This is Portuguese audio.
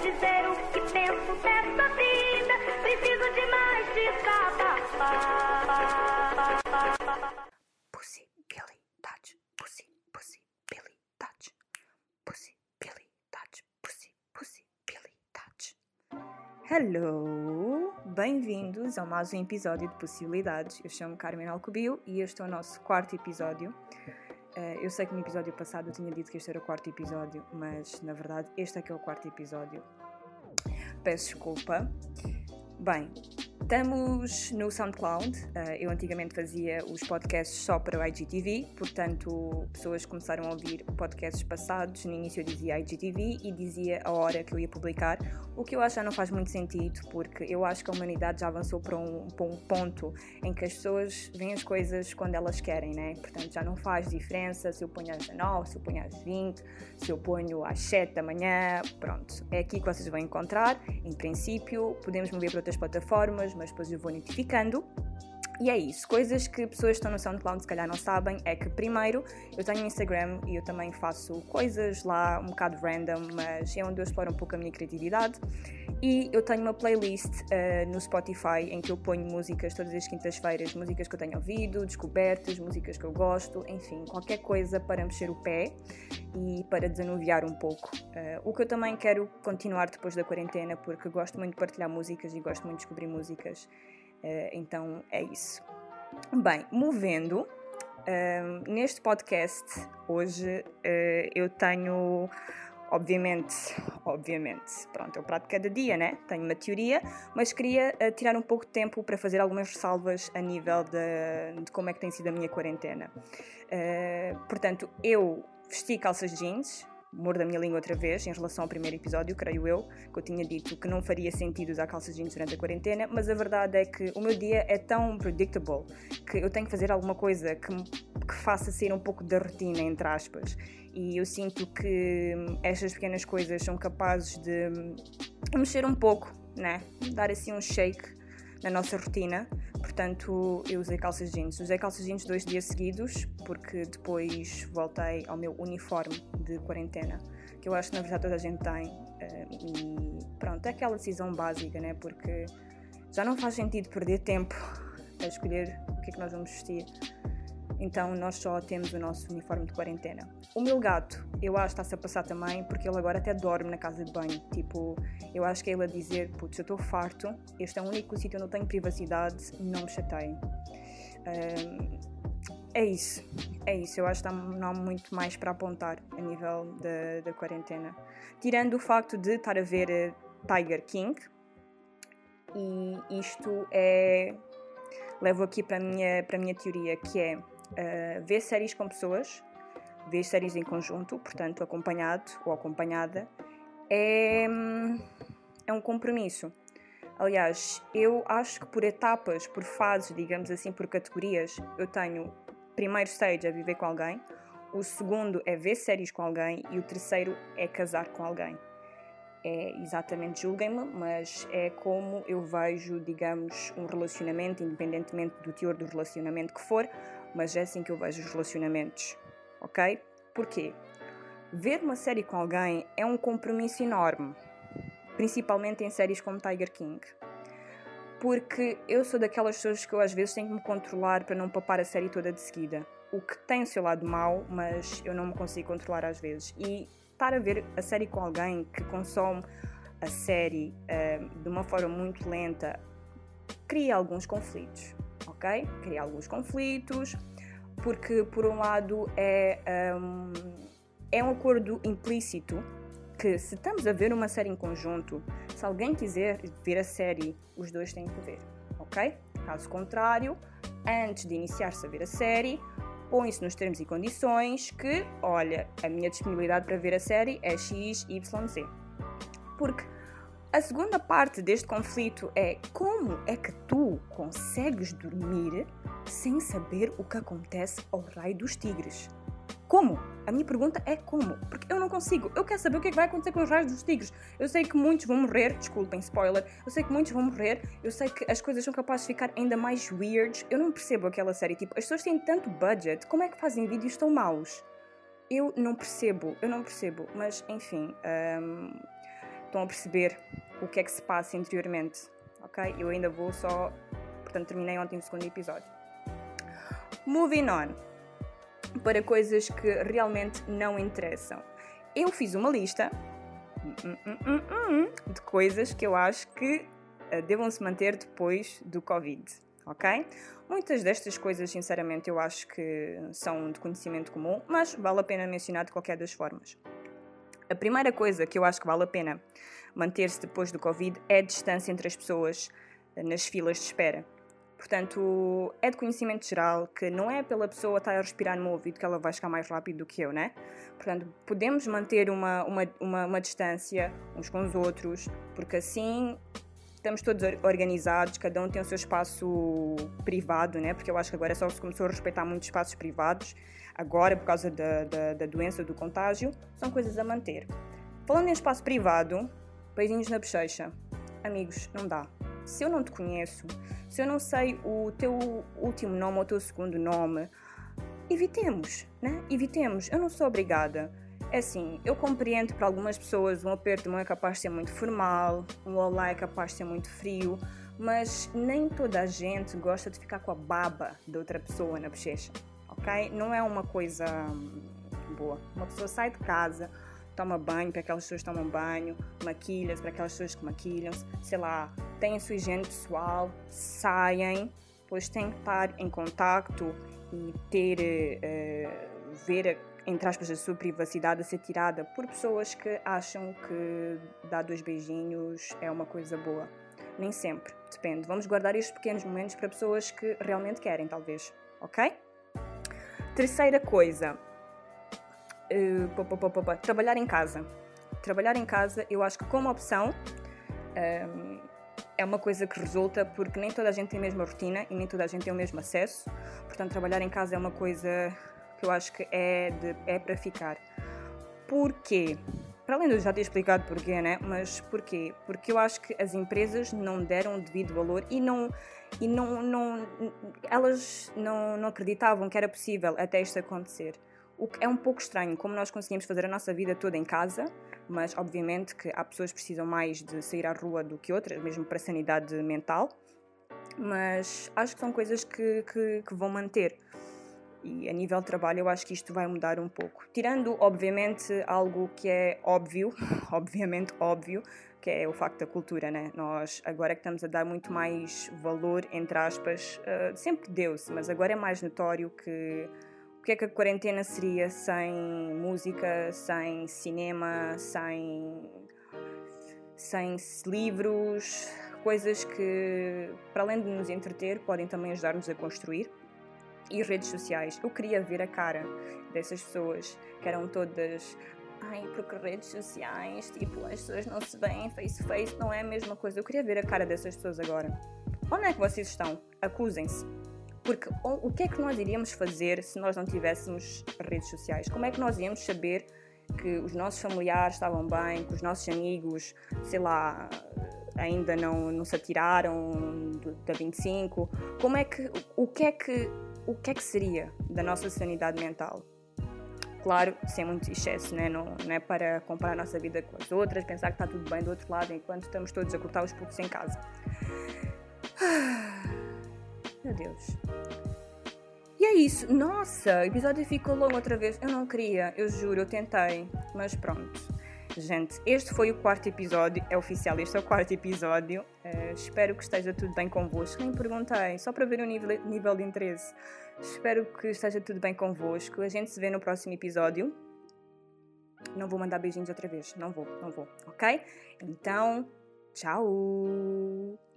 Dizer o que penso dessa vida. Preciso de mais desabafar. Hello! Bem-vindos ao mais um episódio de Possibilidades. Eu chamo Carmen Alcobio e este é o nosso quarto episódio. Uh, eu sei que no episódio passado eu tinha dito que este era o quarto episódio, mas na verdade este é que é o quarto episódio. Peço desculpa. Bem, Estamos no SoundCloud. Uh, eu antigamente fazia os podcasts só para o IGTV, portanto, pessoas começaram a ouvir podcasts passados. No início eu dizia IGTV e dizia a hora que eu ia publicar, o que eu acho já não faz muito sentido, porque eu acho que a humanidade já avançou para um, para um ponto em que as pessoas veem as coisas quando elas querem, né? Portanto, já não faz diferença se eu ponho às 19, se eu ponho às 20, se eu ponho às 7 da manhã. Pronto, é aqui que vocês vão encontrar. Em princípio, podemos mover para outras plataformas mas depois eu vou notificando. E é isso, coisas que pessoas que estão no SoundCloud se calhar não sabem é que primeiro eu tenho Instagram e eu também faço coisas lá um bocado random, mas é onde eu exploro um pouco a minha criatividade. E eu tenho uma playlist uh, no Spotify em que eu ponho músicas todas as quintas-feiras, músicas que eu tenho ouvido, descobertas, músicas que eu gosto, enfim, qualquer coisa para mexer o pé e para desanuviar um pouco. Uh, o que eu também quero continuar depois da quarentena, porque gosto muito de partilhar músicas e gosto muito de descobrir músicas. Uh, então é isso. Bem, movendo, uh, neste podcast hoje eu tenho obviamente, obviamente, pronto, eu prato cada dia, né? Tenho uma teoria, mas queria uh, tirar um pouco de tempo para fazer algumas ressalvas a nível de, de como é que tem sido a minha quarentena. Uh, portanto, eu vesti calças jeans, mordo a minha língua outra vez em relação ao primeiro episódio, creio eu, que eu tinha dito que não faria sentido usar calças jeans durante a quarentena, mas a verdade é que o meu dia é tão predictable que eu tenho que fazer alguma coisa que, que faça sair um pouco da rotina, entre aspas. E eu sinto que estas pequenas coisas são capazes de mexer um pouco, né? Dar assim um shake na nossa rotina. Portanto, eu usei calças jeans. Usei calças jeans dois dias seguidos, porque depois voltei ao meu uniforme de quarentena, que eu acho que na verdade toda a gente tem. Eh, e pronto, é aquela decisão básica, né? Porque já não faz sentido perder tempo a escolher o que é que nós vamos vestir então nós só temos o nosso uniforme de quarentena. O meu gato, eu acho que está-se a passar também, porque ele agora até dorme na casa de banho. Tipo, eu acho que é ele a dizer: Putz, eu estou farto, este é o único sítio onde eu tenho privacidade, não me chateiem. Um, é isso, é isso. Eu acho que não há muito mais para apontar a nível da, da quarentena. Tirando o facto de estar a ver eh, Tiger King, e isto é. Levo aqui para a minha, para a minha teoria, que é uh, ver séries com pessoas, ver séries em conjunto, portanto, acompanhado ou acompanhada, é, é um compromisso. Aliás, eu acho que por etapas, por fases, digamos assim, por categorias, eu tenho primeiro stage é viver com alguém, o segundo é ver séries com alguém e o terceiro é casar com alguém. É exatamente, julguem-me, mas é como eu vejo, digamos, um relacionamento, independentemente do teor do relacionamento que for, mas é assim que eu vejo os relacionamentos, ok? Porquê? Ver uma série com alguém é um compromisso enorme, principalmente em séries como Tiger King. Porque eu sou daquelas pessoas que eu às vezes tenho que me controlar para não papar a série toda de seguida. O que tem o seu lado mau, mas eu não me consigo controlar às vezes. E estar a ver a série com alguém que consome a série uh, de uma forma muito lenta cria alguns conflitos ok? Cria alguns conflitos, porque por um lado é um, é um acordo implícito que se estamos a ver uma série em conjunto, se alguém quiser ver a série, os dois têm que ver, ok? Caso contrário, antes de iniciar-se a ver a série, põe-se nos termos e condições que, olha, a minha disponibilidade para ver a série é X, Y, Z. Porque a segunda parte deste conflito é como é que tu consegues dormir sem saber o que acontece ao raio dos tigres? Como? A minha pergunta é como? Porque eu não consigo. Eu quero saber o que, é que vai acontecer com os raios dos tigres. Eu sei que muitos vão morrer, desculpem, spoiler. Eu sei que muitos vão morrer. Eu sei que as coisas são capazes de ficar ainda mais weird. Eu não percebo aquela série. Tipo, as pessoas têm tanto budget. Como é que fazem vídeos tão maus? Eu não percebo. Eu não percebo. Mas, enfim. Um, estão a perceber o que é que se passa interiormente. Ok? Eu ainda vou só. Portanto, terminei ontem o segundo episódio. Moving on para coisas que realmente não interessam. Eu fiz uma lista hum, hum, hum, de coisas que eu acho que eh, devam se manter depois do Covid, ok? Muitas destas coisas, sinceramente, eu acho que são de conhecimento comum, mas vale a pena mencionar de qualquer das formas. A primeira coisa que eu acho que vale a pena manter-se depois do Covid é a distância entre as pessoas eh, nas filas de espera. Portanto, é de conhecimento geral que não é pela pessoa estar a respirar no meu ouvido que ela vai chegar mais rápido do que eu, né? Portanto, podemos manter uma, uma, uma, uma distância uns com os outros, porque assim estamos todos organizados, cada um tem o seu espaço privado, né? Porque eu acho que agora só se começou a respeitar muitos espaços privados, agora por causa da, da, da doença, do contágio, são coisas a manter. Falando em espaço privado, beijinhos na bochecha. Amigos, não dá. Se eu não te conheço, se eu não sei o teu último nome ou o teu segundo nome, evitemos, né? Evitemos. Eu não sou obrigada. É assim, eu compreendo para algumas pessoas um aperto de mão é capaz de ser muito formal, um olá é capaz de ser muito frio, mas nem toda a gente gosta de ficar com a baba da outra pessoa na bochecha, ok? Não é uma coisa boa. Uma pessoa sai de casa, toma banho para aquelas pessoas que tomam banho, maquilha-se para aquelas pessoas que maquilham-se, sei lá, têm a sua higiene pessoal, saem, pois têm que estar em contacto e ter, uh, ver, entre aspas, a sua privacidade a ser tirada por pessoas que acham que dar dois beijinhos é uma coisa boa. Nem sempre, depende. Vamos guardar estes pequenos momentos para pessoas que realmente querem, talvez, ok? Terceira coisa, uh, trabalhar em casa. Trabalhar em casa, eu acho que como opção um, é uma coisa que resulta porque nem toda a gente tem a mesma rotina e nem toda a gente tem o mesmo acesso. Portanto, trabalhar em casa é uma coisa que eu acho que é, é para ficar. Porquê? Para além de eu já ter explicado porquê, né? Mas porquê? Porque eu acho que as empresas não deram o devido valor e não e não, não elas não, não acreditavam que era possível até isto acontecer. O que é um pouco estranho, como nós conseguimos fazer a nossa vida toda em casa, mas obviamente que há pessoas que precisam mais de sair à rua do que outras, mesmo para a sanidade mental. Mas acho que são coisas que, que, que vão manter. E a nível de trabalho, eu acho que isto vai mudar um pouco. Tirando, obviamente, algo que é óbvio, obviamente óbvio, que é o facto da cultura, né? Nós agora que estamos a dar muito mais valor, entre aspas, uh, sempre deu-se, mas agora é mais notório que que é que a quarentena seria sem música, sem cinema, sem, sem livros, coisas que, para além de nos entreter, podem também ajudar-nos a construir. E redes sociais. Eu queria ver a cara dessas pessoas que eram todas. Ai, porque redes sociais, tipo, as pessoas não se veem face to face, não é a mesma coisa. Eu queria ver a cara dessas pessoas agora. Onde é que vocês estão? Acusem-se. Porque o, que é que nós iríamos fazer se nós não tivéssemos redes sociais? Como é que nós íamos saber que os nossos familiares estavam bem, que os nossos amigos, sei lá, ainda não, não se atiraram da 25? Como é que, o que é que, o que é que seria da nossa sanidade mental? Claro, sem muito excesso, né? não, não é para comparar a nossa vida com as outras, pensar que está tudo bem do outro lado enquanto estamos todos a cortar os putos em casa. Meu Deus. E é isso. Nossa, o episódio ficou longo outra vez. Eu não queria, eu juro, eu tentei. Mas pronto. Gente, este foi o quarto episódio. É oficial, este é o quarto episódio. Uh, espero que esteja tudo bem convosco. Nem perguntei, só para ver o nível, nível de interesse. Espero que esteja tudo bem convosco. A gente se vê no próximo episódio. Não vou mandar beijinhos outra vez. Não vou, não vou. Ok? Então, tchau!